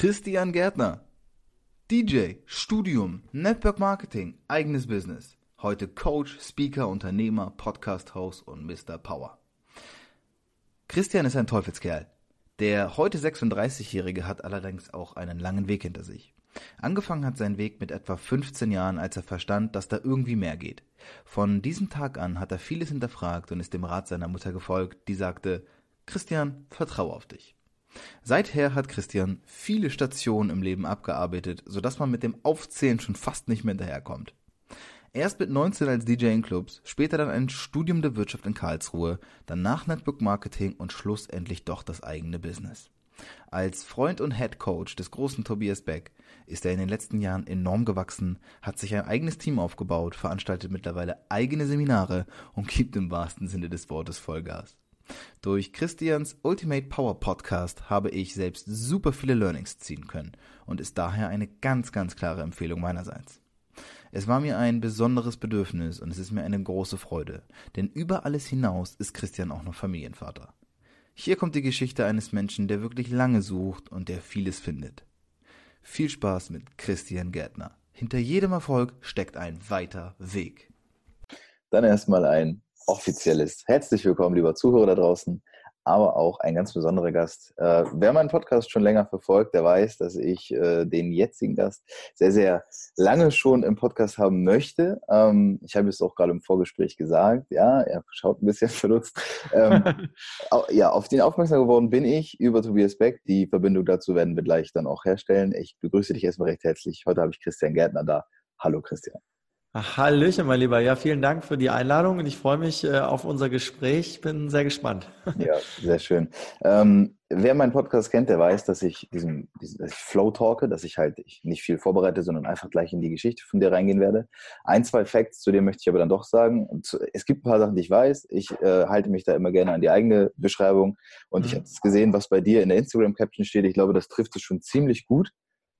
Christian Gärtner. DJ, Studium, Network Marketing, eigenes Business. Heute Coach, Speaker, Unternehmer, Podcast-Host und Mr. Power. Christian ist ein Teufelskerl. Der heute 36-Jährige hat allerdings auch einen langen Weg hinter sich. Angefangen hat sein Weg mit etwa 15 Jahren, als er verstand, dass da irgendwie mehr geht. Von diesem Tag an hat er vieles hinterfragt und ist dem Rat seiner Mutter gefolgt, die sagte, Christian, vertraue auf dich. Seither hat Christian viele Stationen im Leben abgearbeitet, sodass man mit dem Aufzählen schon fast nicht mehr hinterherkommt. Erst mit 19 als DJ in Clubs, später dann ein Studium der Wirtschaft in Karlsruhe, danach Network Marketing und schlussendlich doch das eigene Business. Als Freund und Head Coach des großen Tobias Beck ist er in den letzten Jahren enorm gewachsen, hat sich ein eigenes Team aufgebaut, veranstaltet mittlerweile eigene Seminare und gibt im wahrsten Sinne des Wortes Vollgas. Durch Christians Ultimate Power Podcast habe ich selbst super viele Learnings ziehen können und ist daher eine ganz, ganz klare Empfehlung meinerseits. Es war mir ein besonderes Bedürfnis und es ist mir eine große Freude, denn über alles hinaus ist Christian auch noch Familienvater. Hier kommt die Geschichte eines Menschen, der wirklich lange sucht und der vieles findet. Viel Spaß mit Christian Gärtner. Hinter jedem Erfolg steckt ein weiter Weg. Dann erstmal ein offizielles Herzlich willkommen, lieber Zuhörer da draußen, aber auch ein ganz besonderer Gast. Äh, wer meinen Podcast schon länger verfolgt, der weiß, dass ich äh, den jetzigen Gast sehr, sehr lange schon im Podcast haben möchte. Ähm, ich habe es auch gerade im Vorgespräch gesagt. Ja, er schaut ein bisschen verdutzt. Ähm, ja, auf den aufmerksam geworden bin ich über Tobias Beck. Die Verbindung dazu werden wir gleich dann auch herstellen. Ich begrüße dich erstmal recht herzlich. Heute habe ich Christian Gärtner da. Hallo Christian. Hallöchen, mein Lieber. Ja, vielen Dank für die Einladung und ich freue mich äh, auf unser Gespräch. Bin sehr gespannt. Ja, sehr schön. Ähm, wer meinen Podcast kennt, der weiß, dass ich diesen, diesen dass ich Flow talke, dass ich halt ich nicht viel vorbereite, sondern einfach gleich in die Geschichte von dir reingehen werde. Ein, zwei Facts zu dir möchte ich aber dann doch sagen. Und es gibt ein paar Sachen, die ich weiß. Ich äh, halte mich da immer gerne an die eigene Beschreibung. Und mhm. ich habe gesehen, was bei dir in der Instagram-Caption steht. Ich glaube, das trifft es schon ziemlich gut.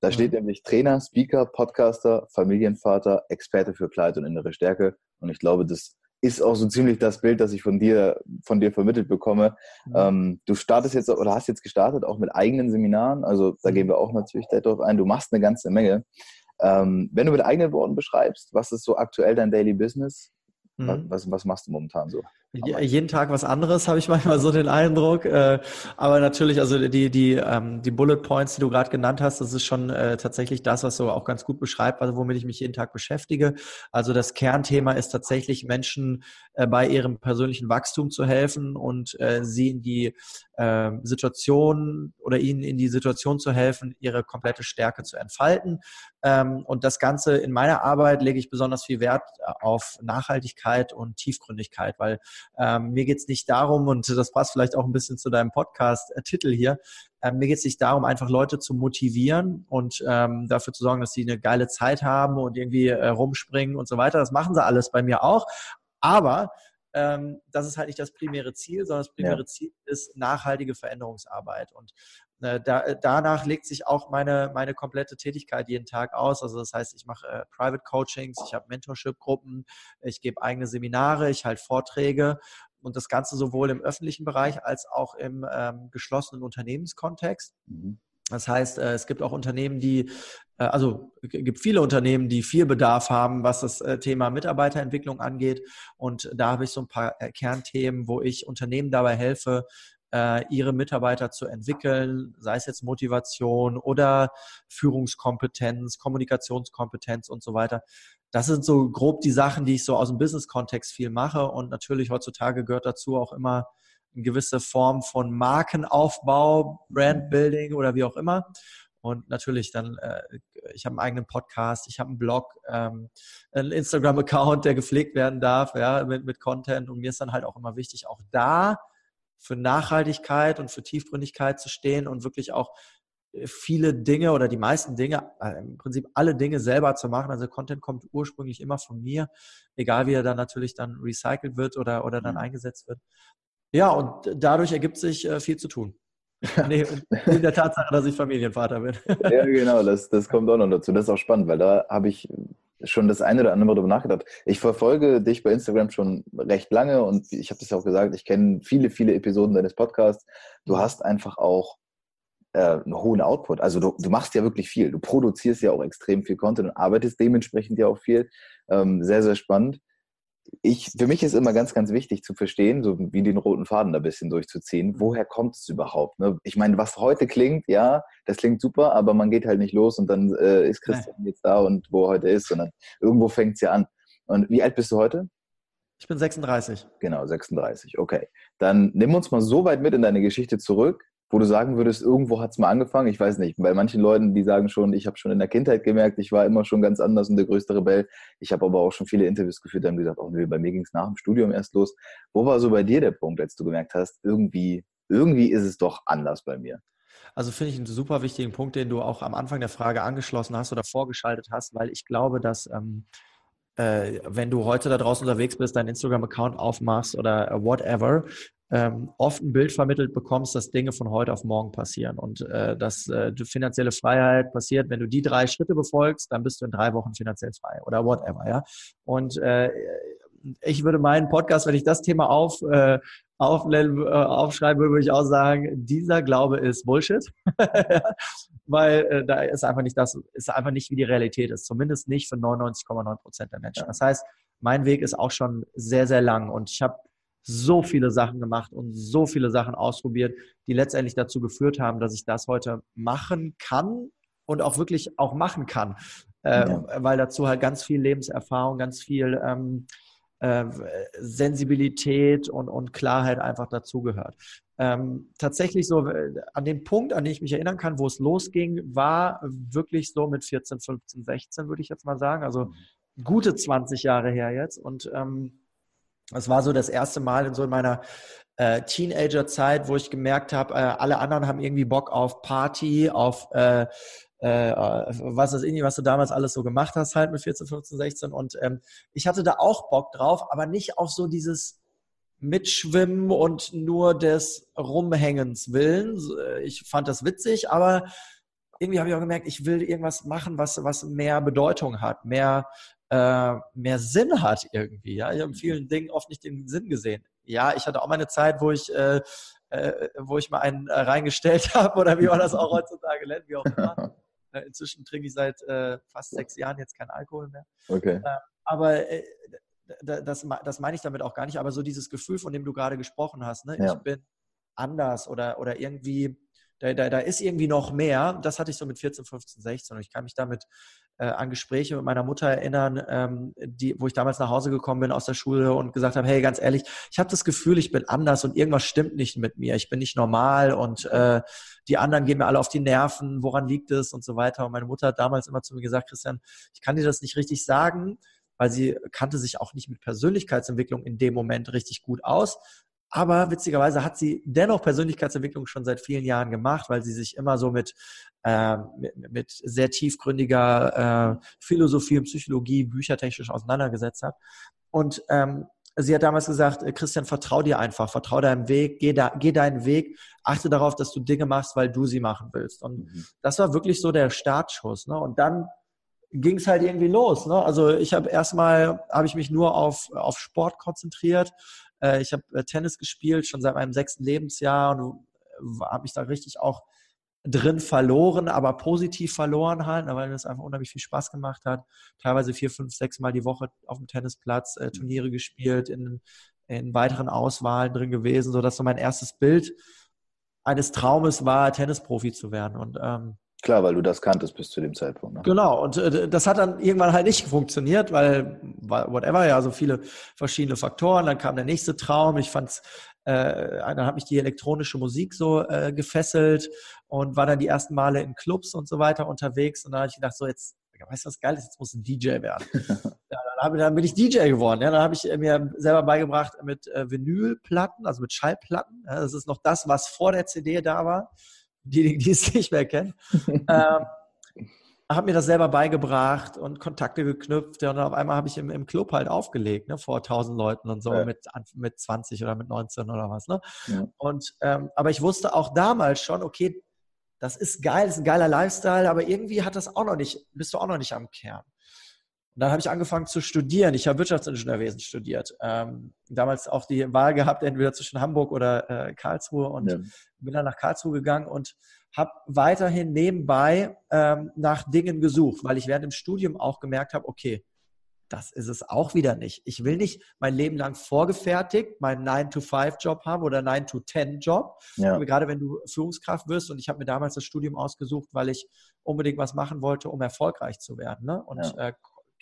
Da steht nämlich Trainer, Speaker, Podcaster, Familienvater, Experte für Kleid und innere Stärke. Und ich glaube, das ist auch so ziemlich das Bild, das ich von dir, von dir vermittelt bekomme. Mhm. Ähm, du startest jetzt oder hast jetzt gestartet auch mit eigenen Seminaren. Also da gehen wir auch natürlich darauf ein. Du machst eine ganze Menge. Ähm, wenn du mit eigenen Worten beschreibst, was ist so aktuell dein Daily Business? Mhm. Was, was machst du momentan so? Jeden Tag was anderes, habe ich manchmal so den Eindruck. Äh, aber natürlich, also die, die, ähm, die Bullet Points, die du gerade genannt hast, das ist schon äh, tatsächlich das, was so auch ganz gut beschreibt, also womit ich mich jeden Tag beschäftige. Also das Kernthema ist tatsächlich Menschen äh, bei ihrem persönlichen Wachstum zu helfen und sie in die ähm, Situation oder ihnen in die Situation zu helfen, ihre komplette Stärke zu entfalten. Ähm, und das Ganze in meiner Arbeit lege ich besonders viel Wert auf Nachhaltigkeit und Tiefgründigkeit, weil ähm, mir geht es nicht darum, und das passt vielleicht auch ein bisschen zu deinem Podcast-Titel hier, ähm, mir geht es nicht darum, einfach Leute zu motivieren und ähm, dafür zu sorgen, dass sie eine geile Zeit haben und irgendwie äh, rumspringen und so weiter. Das machen sie alles bei mir auch. Aber ähm, das ist halt nicht das primäre Ziel, sondern das primäre ja. Ziel ist nachhaltige Veränderungsarbeit. Und äh, da, äh, danach legt sich auch meine, meine komplette Tätigkeit jeden Tag aus. Also das heißt, ich mache äh, Private Coachings, ich habe Mentorship-Gruppen, ich gebe eigene Seminare, ich halte Vorträge und das Ganze sowohl im öffentlichen Bereich als auch im ähm, geschlossenen Unternehmenskontext. Mhm. Das heißt, äh, es gibt auch Unternehmen, die, also es gibt viele Unternehmen, die viel Bedarf haben, was das Thema Mitarbeiterentwicklung angeht. Und da habe ich so ein paar Kernthemen, wo ich Unternehmen dabei helfe, äh, ihre Mitarbeiter zu entwickeln, sei es jetzt Motivation oder Führungskompetenz, Kommunikationskompetenz und so weiter. Das sind so grob die Sachen, die ich so aus dem Business-Kontext viel mache. Und natürlich heutzutage gehört dazu auch immer eine gewisse Form von Markenaufbau, Brandbuilding oder wie auch immer. Und natürlich dann, äh, ich habe einen eigenen Podcast, ich habe einen Blog, ähm, einen Instagram-Account, der gepflegt werden darf, ja, mit, mit Content. Und mir ist dann halt auch immer wichtig, auch da für Nachhaltigkeit und für Tiefgründigkeit zu stehen und wirklich auch viele Dinge oder die meisten Dinge, äh, im Prinzip alle Dinge selber zu machen. Also Content kommt ursprünglich immer von mir, egal wie er dann natürlich dann recycelt wird oder, oder dann mhm. eingesetzt wird. Ja, und dadurch ergibt sich äh, viel zu tun. nee, in der Tatsache, dass ich Familienvater bin. ja, genau, das, das kommt auch noch dazu. Das ist auch spannend, weil da habe ich schon das eine oder andere Mal darüber nachgedacht. Ich verfolge dich bei Instagram schon recht lange und ich habe das ja auch gesagt, ich kenne viele, viele Episoden deines Podcasts. Du hast einfach auch äh, einen hohen Output. Also du, du machst ja wirklich viel. Du produzierst ja auch extrem viel Content und arbeitest dementsprechend ja auch viel. Ähm, sehr, sehr spannend ich, für mich ist immer ganz, ganz wichtig zu verstehen, so wie den roten Faden da ein bisschen durchzuziehen, woher kommt es überhaupt? Ne? Ich meine, was heute klingt, ja, das klingt super, aber man geht halt nicht los und dann äh, ist Christian ja. jetzt da und wo er heute ist, sondern irgendwo fängt es ja an. Und wie alt bist du heute? Ich bin 36. Genau, 36. Okay. Dann nimm uns mal so weit mit in deine Geschichte zurück, wo du sagen würdest, irgendwo hat es mal angefangen? Ich weiß nicht. Bei manchen Leuten, die sagen schon, ich habe schon in der Kindheit gemerkt, ich war immer schon ganz anders und der größte Rebell. Ich habe aber auch schon viele Interviews geführt, die haben gesagt, oh nö, bei mir ging es nach dem Studium erst los. Wo war so bei dir der Punkt, als du gemerkt hast, irgendwie, irgendwie ist es doch anders bei mir? Also finde ich einen super wichtigen Punkt, den du auch am Anfang der Frage angeschlossen hast oder vorgeschaltet hast, weil ich glaube, dass ähm, äh, wenn du heute da draußen unterwegs bist, deinen Instagram-Account aufmachst oder whatever, ähm, oft ein Bild vermittelt bekommst, dass Dinge von heute auf morgen passieren und äh, dass äh, finanzielle Freiheit passiert, wenn du die drei Schritte befolgst, dann bist du in drei Wochen finanziell frei oder whatever, ja. Und äh, ich würde meinen Podcast, wenn ich das Thema auf, äh, auf, äh, aufschreiben würde, würde ich auch sagen, dieser Glaube ist Bullshit, weil äh, da ist einfach nicht das, ist einfach nicht wie die Realität ist, zumindest nicht für 99,9 Prozent der Menschen. Das heißt, mein Weg ist auch schon sehr, sehr lang. Und ich habe so viele Sachen gemacht und so viele Sachen ausprobiert, die letztendlich dazu geführt haben, dass ich das heute machen kann und auch wirklich auch machen kann, äh, ja. weil dazu halt ganz viel Lebenserfahrung, ganz viel ähm, äh, Sensibilität und, und Klarheit einfach dazugehört. Ähm, tatsächlich so äh, an den Punkt, an den ich mich erinnern kann, wo es losging, war wirklich so mit 14, 15, 16, würde ich jetzt mal sagen. Also gute 20 Jahre her jetzt. Und ähm, war so das erste Mal in so meiner äh, Teenager-Zeit, wo ich gemerkt habe, äh, alle anderen haben irgendwie Bock auf Party, auf äh, äh, was ist irgendwie, was du damals alles so gemacht hast, halt mit 14, 15, 16. Und ähm, ich hatte da auch Bock drauf, aber nicht auf so dieses Mitschwimmen und nur des Rumhängens willen. Ich fand das witzig, aber irgendwie habe ich auch gemerkt, ich will irgendwas machen, was, was mehr Bedeutung hat, mehr, äh, mehr Sinn hat irgendwie. Ja? Ich habe in vielen Dingen oft nicht den Sinn gesehen. Ja, ich hatte auch mal eine Zeit, wo ich, äh, äh, wo ich mal einen äh, reingestellt habe oder wie man das auch heutzutage nennt, wie auch immer. Äh, inzwischen trinke ich seit äh, fast sechs Jahren jetzt keinen Alkohol mehr. Okay. aber das, das meine ich damit auch gar nicht, aber so dieses Gefühl, von dem du gerade gesprochen hast, ne? Ja. ich bin anders oder, oder irgendwie da, da, da ist irgendwie noch mehr. Das hatte ich so mit 14, 15, 16 und ich kann mich damit äh, an Gespräche mit meiner Mutter erinnern, ähm, die, wo ich damals nach Hause gekommen bin aus der Schule und gesagt habe, hey, ganz ehrlich, ich habe das Gefühl, ich bin anders und irgendwas stimmt nicht mit mir. Ich bin nicht normal und äh, die anderen gehen mir alle auf die Nerven. Woran liegt es und so weiter? Und meine Mutter hat damals immer zu mir gesagt, Christian, ich kann dir das nicht richtig sagen, weil sie kannte sich auch nicht mit Persönlichkeitsentwicklung in dem Moment richtig gut aus. Aber witzigerweise hat sie dennoch Persönlichkeitsentwicklung schon seit vielen Jahren gemacht, weil sie sich immer so mit, äh, mit, mit, sehr tiefgründiger äh, Philosophie und Psychologie büchertechnisch auseinandergesetzt hat. Und ähm, sie hat damals gesagt, äh, Christian, vertrau dir einfach, vertrau deinem Weg, geh, da, geh deinen Weg, achte darauf, dass du Dinge machst, weil du sie machen willst. Und mhm. das war wirklich so der Startschuss. Ne? Und dann ging es halt irgendwie los. Ne? Also ich habe erstmal, habe ich mich nur auf, auf Sport konzentriert, äh, ich habe äh, Tennis gespielt, schon seit meinem sechsten Lebensjahr und äh, habe mich da richtig auch drin verloren, aber positiv verloren halt, ne, weil es einfach unheimlich viel Spaß gemacht hat. Teilweise vier, fünf, sechs Mal die Woche auf dem Tennisplatz äh, Turniere gespielt, in, in weiteren Auswahlen drin gewesen, sodass so mein erstes Bild eines Traumes war, Tennisprofi zu werden. Und ähm, Klar, weil du das kanntest bis zu dem Zeitpunkt. Ne? Genau, und äh, das hat dann irgendwann halt nicht funktioniert, weil, whatever, ja, so viele verschiedene Faktoren. Dann kam der nächste Traum. Ich fand's, äh, dann hat mich die elektronische Musik so äh, gefesselt und war dann die ersten Male in Clubs und so weiter unterwegs. Und dann habe ich gedacht, so jetzt, weißt du was geil ist, jetzt muss ein DJ werden. ja, dann, ich, dann, bin ich DJ geworden. Ja, dann habe ich mir selber beigebracht mit äh, Vinylplatten, also mit Schallplatten. Ja, das ist noch das, was vor der CD da war die, die es nicht mehr kennen. ähm, habe mir das selber beigebracht und Kontakte geknüpft. Ja, und auf einmal habe ich im, im Club halt aufgelegt, ne, vor 1000 Leuten und so ja. mit, mit 20 oder mit 19 oder was. Ne? Ja. Und, ähm, aber ich wusste auch damals schon, okay, das ist geil, das ist ein geiler Lifestyle, aber irgendwie hat das auch noch nicht, bist du auch noch nicht am Kern. Und dann habe ich angefangen zu studieren. Ich habe Wirtschaftsingenieurwesen studiert. Ähm, damals auch die Wahl gehabt, entweder zwischen Hamburg oder äh, Karlsruhe und ja. bin dann nach Karlsruhe gegangen und habe weiterhin nebenbei ähm, nach Dingen gesucht, weil ich während dem Studium auch gemerkt habe, okay, das ist es auch wieder nicht. Ich will nicht mein Leben lang vorgefertigt meinen 9-to-5-Job haben oder 9-to-10-Job. Ja. Gerade wenn du Führungskraft wirst. Und ich habe mir damals das Studium ausgesucht, weil ich unbedingt was machen wollte, um erfolgreich zu werden. Ne? Und ja. äh,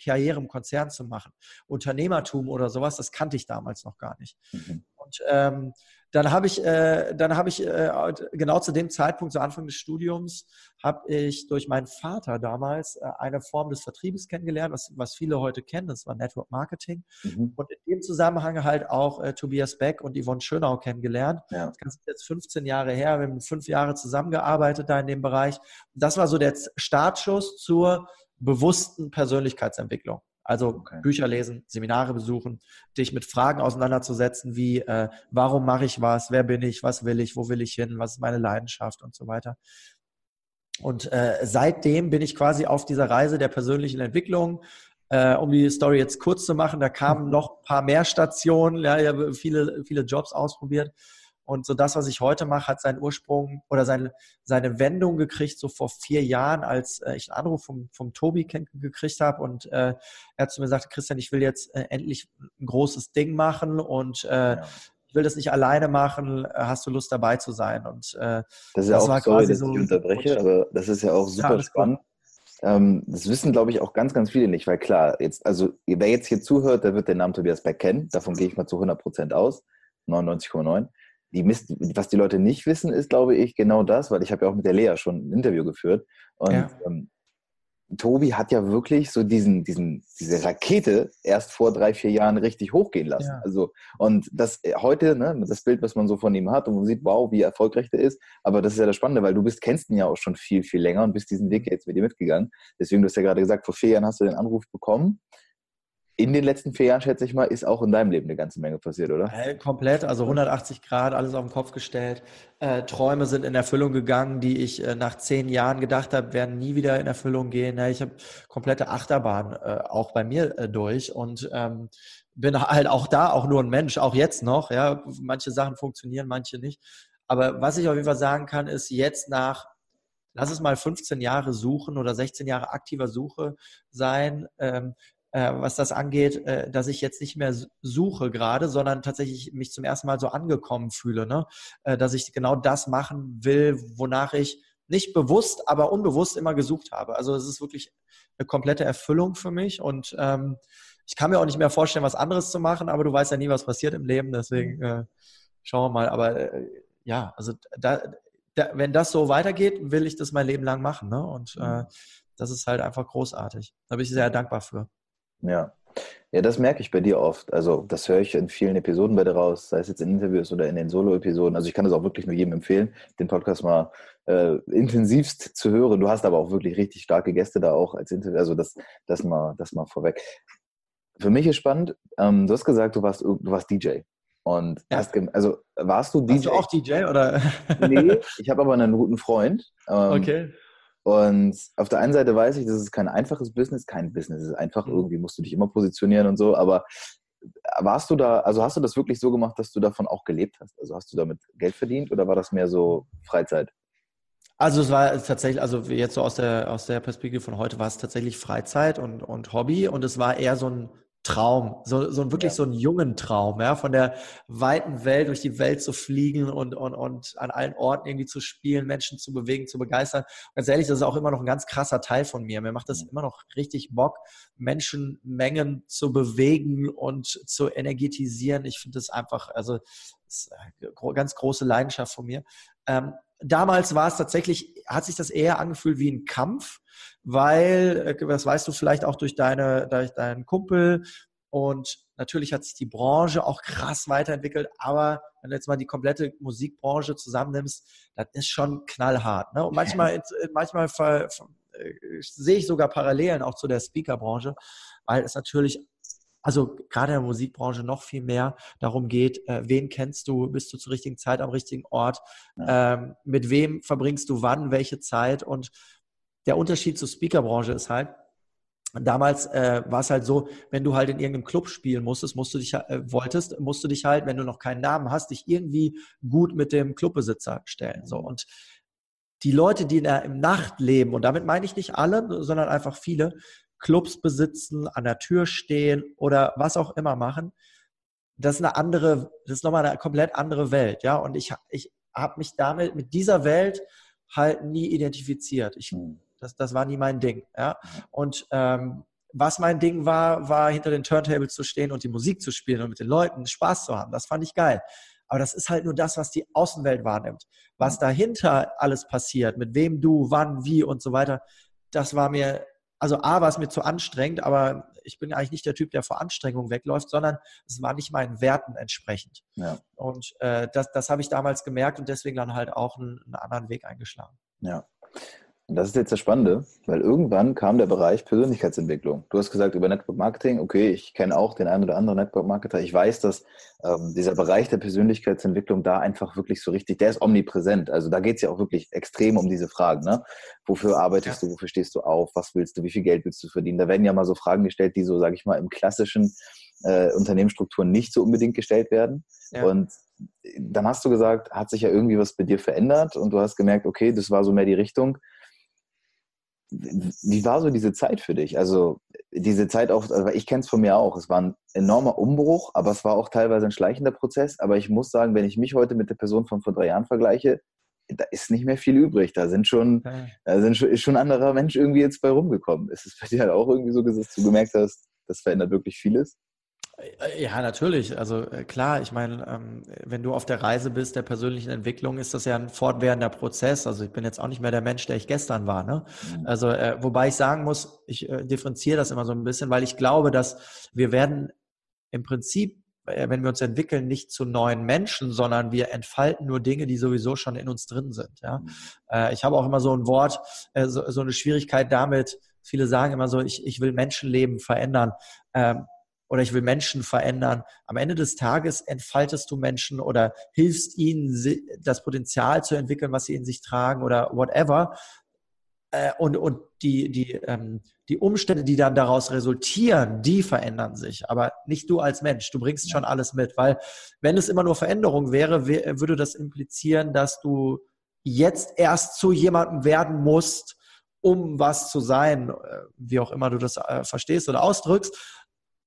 Karriere im Konzern zu machen. Unternehmertum oder sowas, das kannte ich damals noch gar nicht. Mhm. Und ähm, dann habe ich, äh, dann habe ich äh, genau zu dem Zeitpunkt, zu Anfang des Studiums, habe ich durch meinen Vater damals äh, eine Form des Vertriebes kennengelernt, was, was viele heute kennen, das war Network Marketing. Mhm. Und in dem Zusammenhang halt auch äh, Tobias Beck und Yvonne Schönau kennengelernt. Ja. Das ist jetzt 15 Jahre her, wir haben fünf Jahre zusammengearbeitet da in dem Bereich. Das war so der Startschuss zur bewussten Persönlichkeitsentwicklung. Also okay. Bücher lesen, Seminare besuchen, dich mit Fragen auseinanderzusetzen, wie äh, warum mache ich was, wer bin ich, was will ich, wo will ich hin, was ist meine Leidenschaft und so weiter. Und äh, seitdem bin ich quasi auf dieser Reise der persönlichen Entwicklung. Äh, um die Story jetzt kurz zu machen, da kamen noch ein paar mehr Stationen, ja, ich habe viele, viele Jobs ausprobiert. Und so das, was ich heute mache, hat seinen Ursprung oder seine, seine Wendung gekriegt, so vor vier Jahren, als äh, ich einen Anruf vom, vom Tobi gekriegt habe. Und äh, er hat zu mir gesagt, Christian, ich will jetzt äh, endlich ein großes Ding machen und äh, ja. ich will das nicht alleine machen. Hast du Lust dabei zu sein? Und äh, das ist ja auch, sorry, dass so ich unterbreche, aber das ist ja auch super ja, spannend. Ähm, das wissen, glaube ich, auch ganz, ganz viele nicht, weil klar, jetzt, also wer jetzt hier zuhört, der wird den Namen Tobias Beck kennen. Davon gehe ich mal zu 100 Prozent aus. 99,9 die Mist, was die Leute nicht wissen, ist, glaube ich, genau das, weil ich habe ja auch mit der Lea schon ein Interview geführt. Und ja. ähm, Tobi hat ja wirklich so diesen, diesen, diese Rakete erst vor drei, vier Jahren richtig hochgehen lassen. Ja. Also, und das äh, heute, ne, das Bild, was man so von ihm hat und man sieht, wow, wie erfolgreich der ist. Aber das ist ja das Spannende, weil du bist, kennst ihn ja auch schon viel, viel länger und bist diesen Weg jetzt mit dir mitgegangen. Deswegen, du hast ja gerade gesagt, vor vier Jahren hast du den Anruf bekommen in den letzten vier Jahren, schätze ich mal, ist auch in deinem Leben eine ganze Menge passiert, oder? Äh, komplett, also 180 Grad, alles auf den Kopf gestellt. Äh, Träume sind in Erfüllung gegangen, die ich äh, nach zehn Jahren gedacht habe, werden nie wieder in Erfüllung gehen. Ja, ich habe komplette Achterbahn äh, auch bei mir äh, durch und ähm, bin halt auch da auch nur ein Mensch, auch jetzt noch. Ja, manche Sachen funktionieren, manche nicht. Aber was ich auf jeden Fall sagen kann, ist jetzt nach lass es mal 15 Jahre suchen oder 16 Jahre aktiver Suche sein, ähm, äh, was das angeht, äh, dass ich jetzt nicht mehr suche gerade, sondern tatsächlich mich zum ersten Mal so angekommen fühle, ne? Äh, dass ich genau das machen will, wonach ich nicht bewusst, aber unbewusst immer gesucht habe. Also es ist wirklich eine komplette Erfüllung für mich und ähm, ich kann mir auch nicht mehr vorstellen, was anderes zu machen, aber du weißt ja nie, was passiert im Leben, deswegen äh, schauen wir mal. Aber äh, ja, also da, da, wenn das so weitergeht, will ich das mein Leben lang machen. Ne? Und äh, mhm. das ist halt einfach großartig. Da bin ich sehr dankbar für. Ja. Ja, das merke ich bei dir oft. Also, das höre ich in vielen Episoden bei dir raus, sei es jetzt in Interviews oder in den Solo-Episoden. Also, ich kann das auch wirklich nur jedem empfehlen, den Podcast mal äh, intensivst zu hören. Du hast aber auch wirklich richtig starke Gäste da auch als Interview. Also, das, das, mal, das mal vorweg. Für mich ist spannend, ähm, du hast gesagt, du warst, du warst DJ. Und ja. hast, also warst du DJ? Warst du auch DJ oder? nee, ich habe aber einen guten Freund. Ähm, okay. Und auf der einen Seite weiß ich, das ist kein einfaches Business, kein Business ist einfach, mhm. irgendwie musst du dich immer positionieren und so, aber warst du da, also hast du das wirklich so gemacht, dass du davon auch gelebt hast? Also hast du damit Geld verdient oder war das mehr so Freizeit? Also es war tatsächlich, also jetzt so aus der, aus der Perspektive von heute war es tatsächlich Freizeit und, und Hobby und es war eher so ein Traum, so, so wirklich ja. so einen jungen Traum, ja, von der weiten Welt durch die Welt zu fliegen und, und, und an allen Orten irgendwie zu spielen, Menschen zu bewegen, zu begeistern. Und ganz ehrlich, das ist auch immer noch ein ganz krasser Teil von mir. Mir macht das immer noch richtig Bock, Menschenmengen zu bewegen und zu energetisieren. Ich finde das einfach, also ganz große Leidenschaft von mir. Ähm, damals war es tatsächlich, hat sich das eher angefühlt wie ein Kampf weil, äh, das weißt du vielleicht auch durch, deine, durch deinen Kumpel, Und natürlich hat sich die Branche auch krass weiterentwickelt, aber wenn du jetzt mal die komplette Musikbranche zusammennimmst, das ist schon knallhart. Ne? Und manchmal, manchmal ver, ver, äh, sehe ich sogar Parallelen auch zu der Speakerbranche, weil es natürlich also gerade in der Musikbranche noch viel mehr darum geht, äh, wen kennst du, bist du zur richtigen Zeit am richtigen Ort, ja. ähm, mit wem verbringst du wann, welche Zeit und der Unterschied zur Speakerbranche ist halt, damals äh, war es halt so, wenn du halt in irgendeinem Club spielen musstest, musst du dich äh, wolltest, musst du dich halt, wenn du noch keinen Namen hast, dich irgendwie gut mit dem Clubbesitzer stellen. So und die Leute, die in der, im Nachtleben, und damit meine ich nicht alle, sondern einfach viele, Clubs besitzen, an der Tür stehen oder was auch immer machen, das ist eine andere, das ist nochmal eine komplett andere Welt, ja. Und ich, ich habe mich damit, mit dieser Welt halt nie identifiziert. Ich, hm. das, das war nie mein Ding, ja. Und ähm, was mein Ding war, war hinter den Turntables zu stehen und die Musik zu spielen und mit den Leuten Spaß zu haben. Das fand ich geil. Aber das ist halt nur das, was die Außenwelt wahrnimmt. Was hm. dahinter alles passiert, mit wem du, wann, wie und so weiter, das war mir also A war es mir zu anstrengend, aber ich bin eigentlich nicht der Typ, der vor Anstrengung wegläuft, sondern es war nicht meinen Werten entsprechend. Ja. Und äh, das, das habe ich damals gemerkt und deswegen dann halt auch einen, einen anderen Weg eingeschlagen. Ja. Und das ist jetzt das Spannende, weil irgendwann kam der Bereich Persönlichkeitsentwicklung. Du hast gesagt über Network Marketing, okay, ich kenne auch den einen oder anderen Network Marketer. Ich weiß, dass ähm, dieser Bereich der Persönlichkeitsentwicklung da einfach wirklich so richtig, der ist omnipräsent. Also da geht es ja auch wirklich extrem um diese Fragen. Ne? Wofür arbeitest ja. du, wofür stehst du auf, was willst du, wie viel Geld willst du verdienen? Da werden ja mal so Fragen gestellt, die so, sage ich mal, im klassischen äh, Unternehmensstrukturen nicht so unbedingt gestellt werden. Ja. Und dann hast du gesagt, hat sich ja irgendwie was bei dir verändert und du hast gemerkt, okay, das war so mehr die Richtung wie war so diese Zeit für dich? Also diese Zeit auch, also ich kenne es von mir auch, es war ein enormer Umbruch, aber es war auch teilweise ein schleichender Prozess. Aber ich muss sagen, wenn ich mich heute mit der Person von vor drei Jahren vergleiche, da ist nicht mehr viel übrig. Da sind schon, da sind schon, ist schon ein anderer Mensch irgendwie jetzt bei rumgekommen. Ist es bei dir halt auch irgendwie so, dass du gemerkt hast, das verändert wirklich vieles? Äh, ja, natürlich. Also äh, klar, ich meine, ähm, wenn du auf der Reise bist der persönlichen Entwicklung, ist das ja ein fortwährender Prozess. Also ich bin jetzt auch nicht mehr der Mensch, der ich gestern war. Ne? Mhm. Also äh, wobei ich sagen muss, ich differenziere das immer so ein bisschen, weil ich glaube, dass wir werden im Prinzip, wenn wir uns entwickeln, nicht zu neuen Menschen, sondern wir entfalten nur Dinge, die sowieso schon in uns drin sind. Ja? Mhm. Ich habe auch immer so ein Wort, so eine Schwierigkeit damit. Viele sagen immer so, ich, ich will Menschenleben verändern. Oder ich will Menschen verändern. Am Ende des Tages entfaltest du Menschen oder hilfst ihnen, das Potenzial zu entwickeln, was sie in sich tragen oder whatever. Äh, und, und die, die, ähm, die Umstände, die dann daraus resultieren, die verändern sich. Aber nicht du als Mensch. Du bringst schon alles mit. Weil wenn es immer nur Veränderung wäre, würde das implizieren, dass du jetzt erst zu jemandem werden musst, um was zu sein, äh, wie auch immer du das äh, verstehst oder ausdrückst.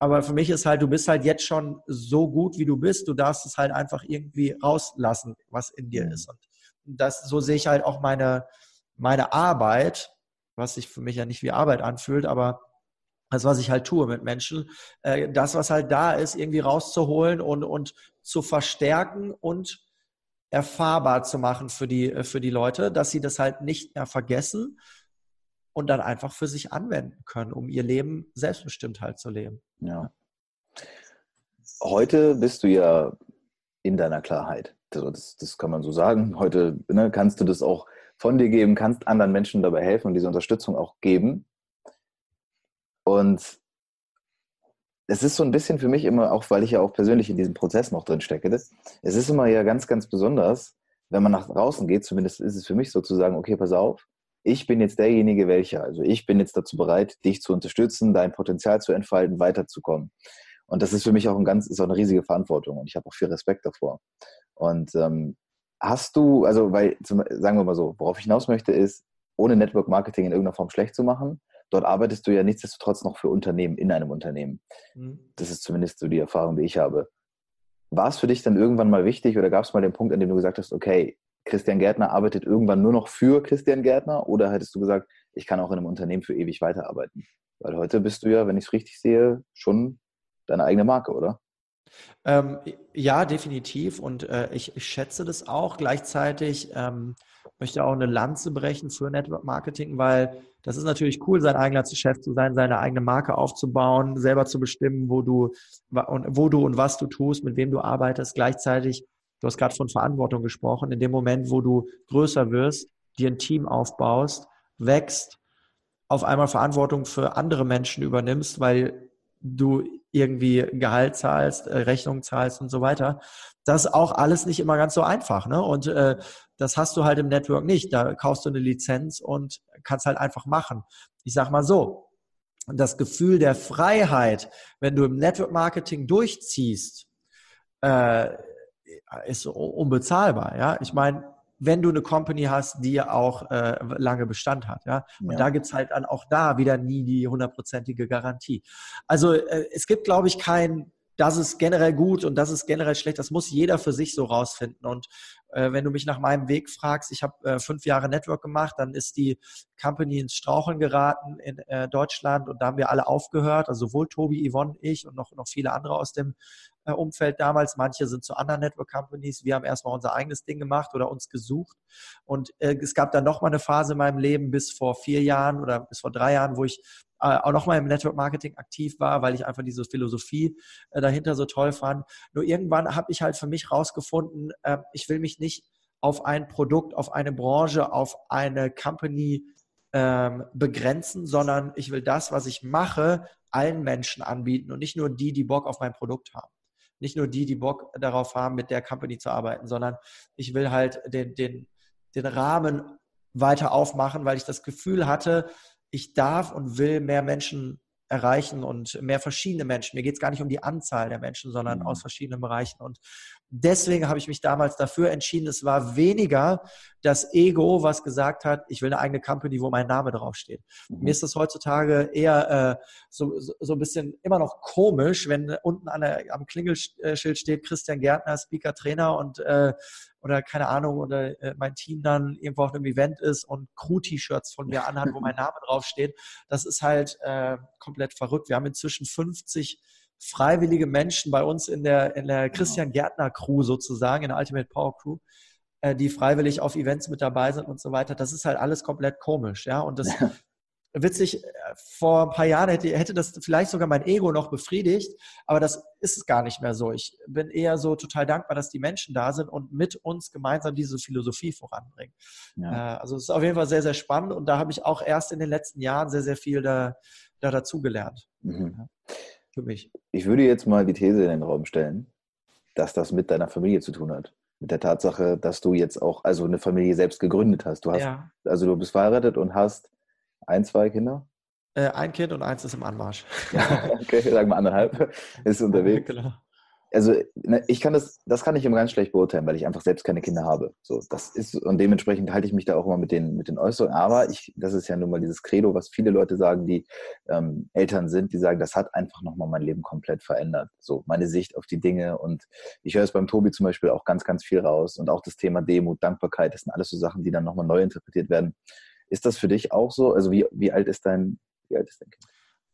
Aber für mich ist halt, du bist halt jetzt schon so gut, wie du bist. Du darfst es halt einfach irgendwie rauslassen, was in dir mhm. ist. Und das, so sehe ich halt auch meine, meine Arbeit, was sich für mich ja nicht wie Arbeit anfühlt, aber das, was ich halt tue mit Menschen, äh, das, was halt da ist, irgendwie rauszuholen und, und zu verstärken und erfahrbar zu machen für die, für die Leute, dass sie das halt nicht mehr vergessen, und dann einfach für sich anwenden können, um ihr Leben selbstbestimmt halt zu leben. Ja. Heute bist du ja in deiner Klarheit. Also das, das kann man so sagen. Heute ne, kannst du das auch von dir geben, kannst anderen Menschen dabei helfen und diese Unterstützung auch geben. Und es ist so ein bisschen für mich immer, auch weil ich ja auch persönlich in diesem Prozess noch drin stecke, es ist immer ja ganz, ganz besonders, wenn man nach draußen geht, zumindest ist es für mich sozusagen, okay, pass auf, ich bin jetzt derjenige, welcher. Also ich bin jetzt dazu bereit, dich zu unterstützen, dein Potenzial zu entfalten, weiterzukommen. Und das ist für mich auch ein ganz, ist auch eine riesige Verantwortung und ich habe auch viel Respekt davor. Und ähm, hast du, also weil, zum, sagen wir mal so, worauf ich hinaus möchte, ist, ohne Network Marketing in irgendeiner Form schlecht zu machen, dort arbeitest du ja nichtsdestotrotz noch für Unternehmen in einem Unternehmen. Mhm. Das ist zumindest so die Erfahrung, die ich habe. War es für dich dann irgendwann mal wichtig oder gab es mal den Punkt, an dem du gesagt hast, okay, Christian Gärtner arbeitet irgendwann nur noch für Christian Gärtner oder hättest du gesagt, ich kann auch in einem Unternehmen für ewig weiterarbeiten? Weil heute bist du ja, wenn ich es richtig sehe, schon deine eigene Marke, oder? Ähm, ja, definitiv. Und äh, ich, ich, schätze das auch. Gleichzeitig ähm, möchte auch eine Lanze brechen für Network Marketing, weil das ist natürlich cool, sein eigener Chef zu sein, seine eigene Marke aufzubauen, selber zu bestimmen, wo du, wo du und was du tust, mit wem du arbeitest. Gleichzeitig, du hast gerade von Verantwortung gesprochen, in dem Moment, wo du größer wirst, dir ein Team aufbaust, wächst, auf einmal Verantwortung für andere Menschen übernimmst, weil du irgendwie Gehalt zahlst, äh, Rechnung zahlst und so weiter. Das ist auch alles nicht immer ganz so einfach. Ne? Und äh, das hast du halt im Network nicht. Da kaufst du eine Lizenz und kannst halt einfach machen. Ich sag mal so, das Gefühl der Freiheit, wenn du im Network Marketing durchziehst, äh, ist unbezahlbar. Ja, ich meine, wenn du eine Company hast, die auch äh, lange Bestand hat. Ja? Und ja. da gibt's halt dann auch da wieder nie die hundertprozentige Garantie. Also äh, es gibt, glaube ich, kein, das ist generell gut und das ist generell schlecht. Das muss jeder für sich so rausfinden. Und äh, wenn du mich nach meinem Weg fragst, ich habe äh, fünf Jahre Network gemacht, dann ist die Company ins Straucheln geraten in äh, Deutschland und da haben wir alle aufgehört. Also sowohl Tobi, Yvonne, ich und noch, noch viele andere aus dem äh, Umfeld damals. Manche sind zu anderen Network Companies. Wir haben erstmal unser eigenes Ding gemacht oder uns gesucht. Und äh, es gab dann noch mal eine Phase in meinem Leben bis vor vier Jahren oder bis vor drei Jahren, wo ich auch noch mal im Network Marketing aktiv war, weil ich einfach diese Philosophie äh, dahinter so toll fand. Nur irgendwann habe ich halt für mich rausgefunden, äh, ich will mich nicht auf ein Produkt, auf eine Branche, auf eine Company ähm, begrenzen, sondern ich will das, was ich mache, allen Menschen anbieten und nicht nur die, die Bock auf mein Produkt haben nicht nur die, die Bock darauf haben, mit der Company zu arbeiten, sondern ich will halt den, den, den Rahmen weiter aufmachen, weil ich das Gefühl hatte, ich darf und will mehr Menschen erreichen und mehr verschiedene Menschen. Mir geht es gar nicht um die Anzahl der Menschen, sondern mhm. aus verschiedenen Bereichen. Und deswegen habe ich mich damals dafür entschieden. Es war weniger das Ego, was gesagt hat, ich will eine eigene Company, wo mein Name draufsteht. Mhm. Mir ist das heutzutage eher äh, so, so, so ein bisschen immer noch komisch, wenn unten an der, am Klingelschild steht Christian Gärtner, Speaker, Trainer und äh, oder keine Ahnung, oder äh, mein Team dann irgendwo auf einem Event ist und Crew-T-Shirts von mir anhat, wo mein Name draufsteht. Das ist halt äh, komplett verrückt. Wir haben inzwischen 50 freiwillige Menschen bei uns in der, in der Christian Gärtner Crew sozusagen, in der Ultimate Power Crew, äh, die freiwillig auf Events mit dabei sind und so weiter. Das ist halt alles komplett komisch, ja. Und das witzig, äh, vor ein paar Jahren hätte, hätte das vielleicht sogar mein Ego noch befriedigt, aber das ist es gar nicht mehr so. Ich bin eher so total dankbar, dass die Menschen da sind und mit uns gemeinsam diese Philosophie voranbringen. Ja. Äh, also es ist auf jeden Fall sehr, sehr spannend und da habe ich auch erst in den letzten Jahren sehr, sehr viel da, da dazugelernt. Mhm. Für mich. Ich würde jetzt mal die These in den Raum stellen, dass das mit deiner Familie zu tun hat mit der Tatsache, dass du jetzt auch also eine Familie selbst gegründet hast. Du hast ja. also du bist verheiratet und hast ein, zwei Kinder? Äh, ein Kind und eins ist im Anmarsch. Ja, okay, sagen wir anderthalb. Ist unterwegs. Genau. Also ne, ich kann das, das kann ich immer ganz schlecht beurteilen, weil ich einfach selbst keine Kinder habe. So, das ist, und dementsprechend halte ich mich da auch immer mit den, mit den Äußerungen. Aber ich, das ist ja nun mal dieses Credo, was viele Leute sagen, die ähm, Eltern sind, die sagen, das hat einfach nochmal mein Leben komplett verändert. So, meine Sicht auf die Dinge. Und ich höre es beim Tobi zum Beispiel auch ganz, ganz viel raus. Und auch das Thema Demut, Dankbarkeit, das sind alles so Sachen, die dann nochmal neu interpretiert werden. Ist das für dich auch so? Also wie, wie alt ist dein, wie alt ist dein Kind?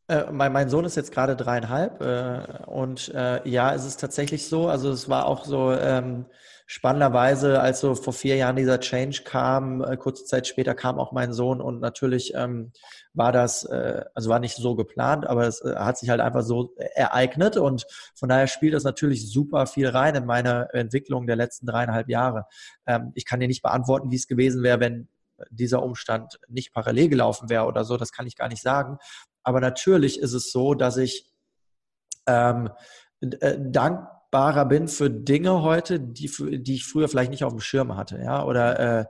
Äh, mein, mein, Sohn ist jetzt gerade dreieinhalb äh, und äh, ja, es ist tatsächlich so. Also es war auch so ähm, spannenderweise, als so vor vier Jahren dieser Change kam, äh, kurze Zeit später kam auch mein Sohn und natürlich ähm, war das, äh, also war nicht so geplant, aber es äh, hat sich halt einfach so ereignet und von daher spielt das natürlich super viel rein in meine Entwicklung der letzten dreieinhalb Jahre. Ähm, ich kann dir nicht beantworten, wie es gewesen wäre, wenn dieser Umstand nicht parallel gelaufen wäre oder so, das kann ich gar nicht sagen. Aber natürlich ist es so, dass ich ähm, äh, dankbarer bin für Dinge heute, die, die ich früher vielleicht nicht auf dem Schirm hatte, ja, oder äh,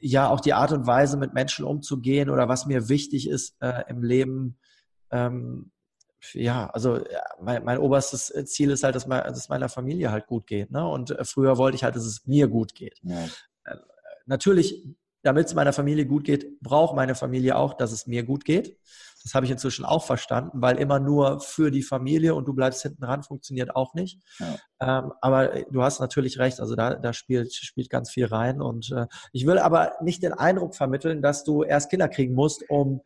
ja auch die Art und Weise, mit Menschen umzugehen oder was mir wichtig ist äh, im Leben. Ähm, ja, also mein, mein, oberstes Ziel ist halt, dass, mein, dass meiner Familie halt gut geht. Ne? Und äh, früher wollte ich halt, dass es mir gut geht. Ja natürlich, damit es meiner Familie gut geht, braucht meine Familie auch, dass es mir gut geht. Das habe ich inzwischen auch verstanden, weil immer nur für die Familie und du bleibst hinten dran funktioniert auch nicht. Ja. Ähm, aber du hast natürlich recht, also da, da spielt, spielt ganz viel rein. Und äh, ich will aber nicht den Eindruck vermitteln, dass du erst Kinder kriegen musst, um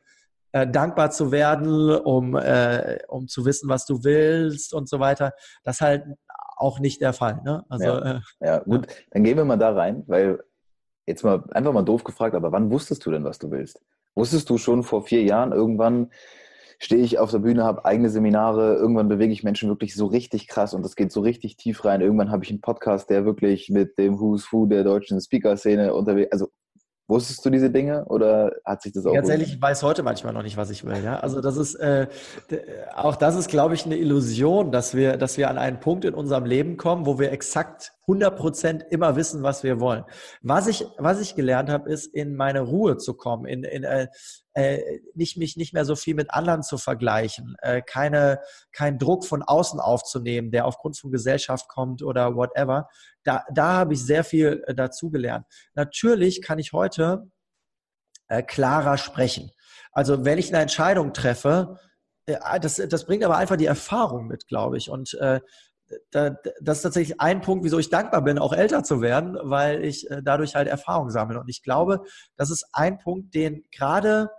äh, dankbar zu werden, um, äh, um zu wissen, was du willst und so weiter. Das ist halt auch nicht der Fall. Ne? Also, ja, äh, ja gut, dann gehen wir mal da rein, weil jetzt mal einfach mal doof gefragt, aber wann wusstest du denn, was du willst? Wusstest du schon vor vier Jahren irgendwann, stehe ich auf der Bühne, habe eigene Seminare, irgendwann bewege ich Menschen wirklich so richtig krass und das geht so richtig tief rein. Irgendwann habe ich einen Podcast, der wirklich mit dem Who's Who der deutschen Speaker-Szene unterwegs, also Wusstest du diese Dinge oder hat sich das auch? Ganz ehrlich, ich weiß heute manchmal noch nicht, was ich will. Ja? Also das ist äh, auch das ist, glaube ich, eine Illusion, dass wir, dass wir an einen Punkt in unserem Leben kommen, wo wir exakt 100 Prozent immer wissen, was wir wollen. Was ich, was ich gelernt habe, ist in meine Ruhe zu kommen, in, in äh, äh, nicht mich nicht mehr so viel mit anderen zu vergleichen, äh, keine keinen Druck von außen aufzunehmen, der aufgrund von Gesellschaft kommt oder whatever. Da da habe ich sehr viel äh, dazu gelernt. Natürlich kann ich heute äh, klarer sprechen. Also wenn ich eine Entscheidung treffe, äh, das, das bringt aber einfach die Erfahrung mit, glaube ich. Und äh, da, das ist tatsächlich ein Punkt, wieso ich dankbar bin, auch älter zu werden, weil ich äh, dadurch halt Erfahrung sammle. Und ich glaube, das ist ein Punkt, den gerade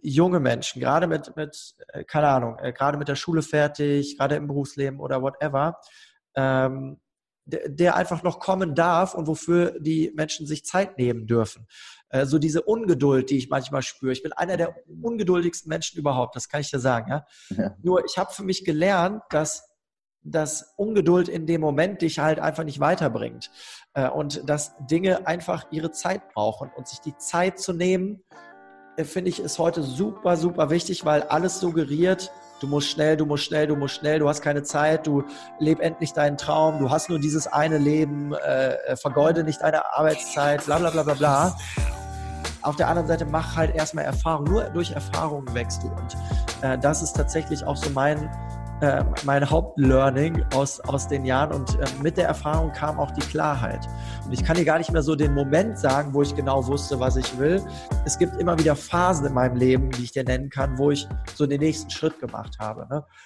junge Menschen, gerade mit, mit äh, keine Ahnung, äh, gerade mit der Schule fertig, gerade im Berufsleben oder whatever, ähm, der, der einfach noch kommen darf und wofür die Menschen sich Zeit nehmen dürfen. Äh, so diese Ungeduld, die ich manchmal spüre. Ich bin einer der ungeduldigsten Menschen überhaupt, das kann ich dir sagen. Ja? ja. Nur ich habe für mich gelernt, dass dass Ungeduld in dem Moment dich halt einfach nicht weiterbringt äh, und dass Dinge einfach ihre Zeit brauchen und sich die Zeit zu nehmen, äh, finde ich, ist heute super, super wichtig, weil alles suggeriert, du musst schnell, du musst schnell, du musst schnell, du hast keine Zeit, du leb endlich deinen Traum, du hast nur dieses eine Leben, äh, äh, vergeude nicht deine Arbeitszeit, bla bla bla bla bla. Auf der anderen Seite mach halt erstmal Erfahrung. Nur durch Erfahrung wächst du. Und äh, das ist tatsächlich auch so mein, äh, mein Hauptlearning aus, aus den Jahren und äh, mit der Erfahrung kam auch die Klarheit. Und ich kann dir gar nicht mehr so den Moment sagen, wo ich genau wusste, was ich will. Es gibt immer wieder Phasen in meinem Leben, die ich dir nennen kann, wo ich so den nächsten Schritt gemacht habe. Ne?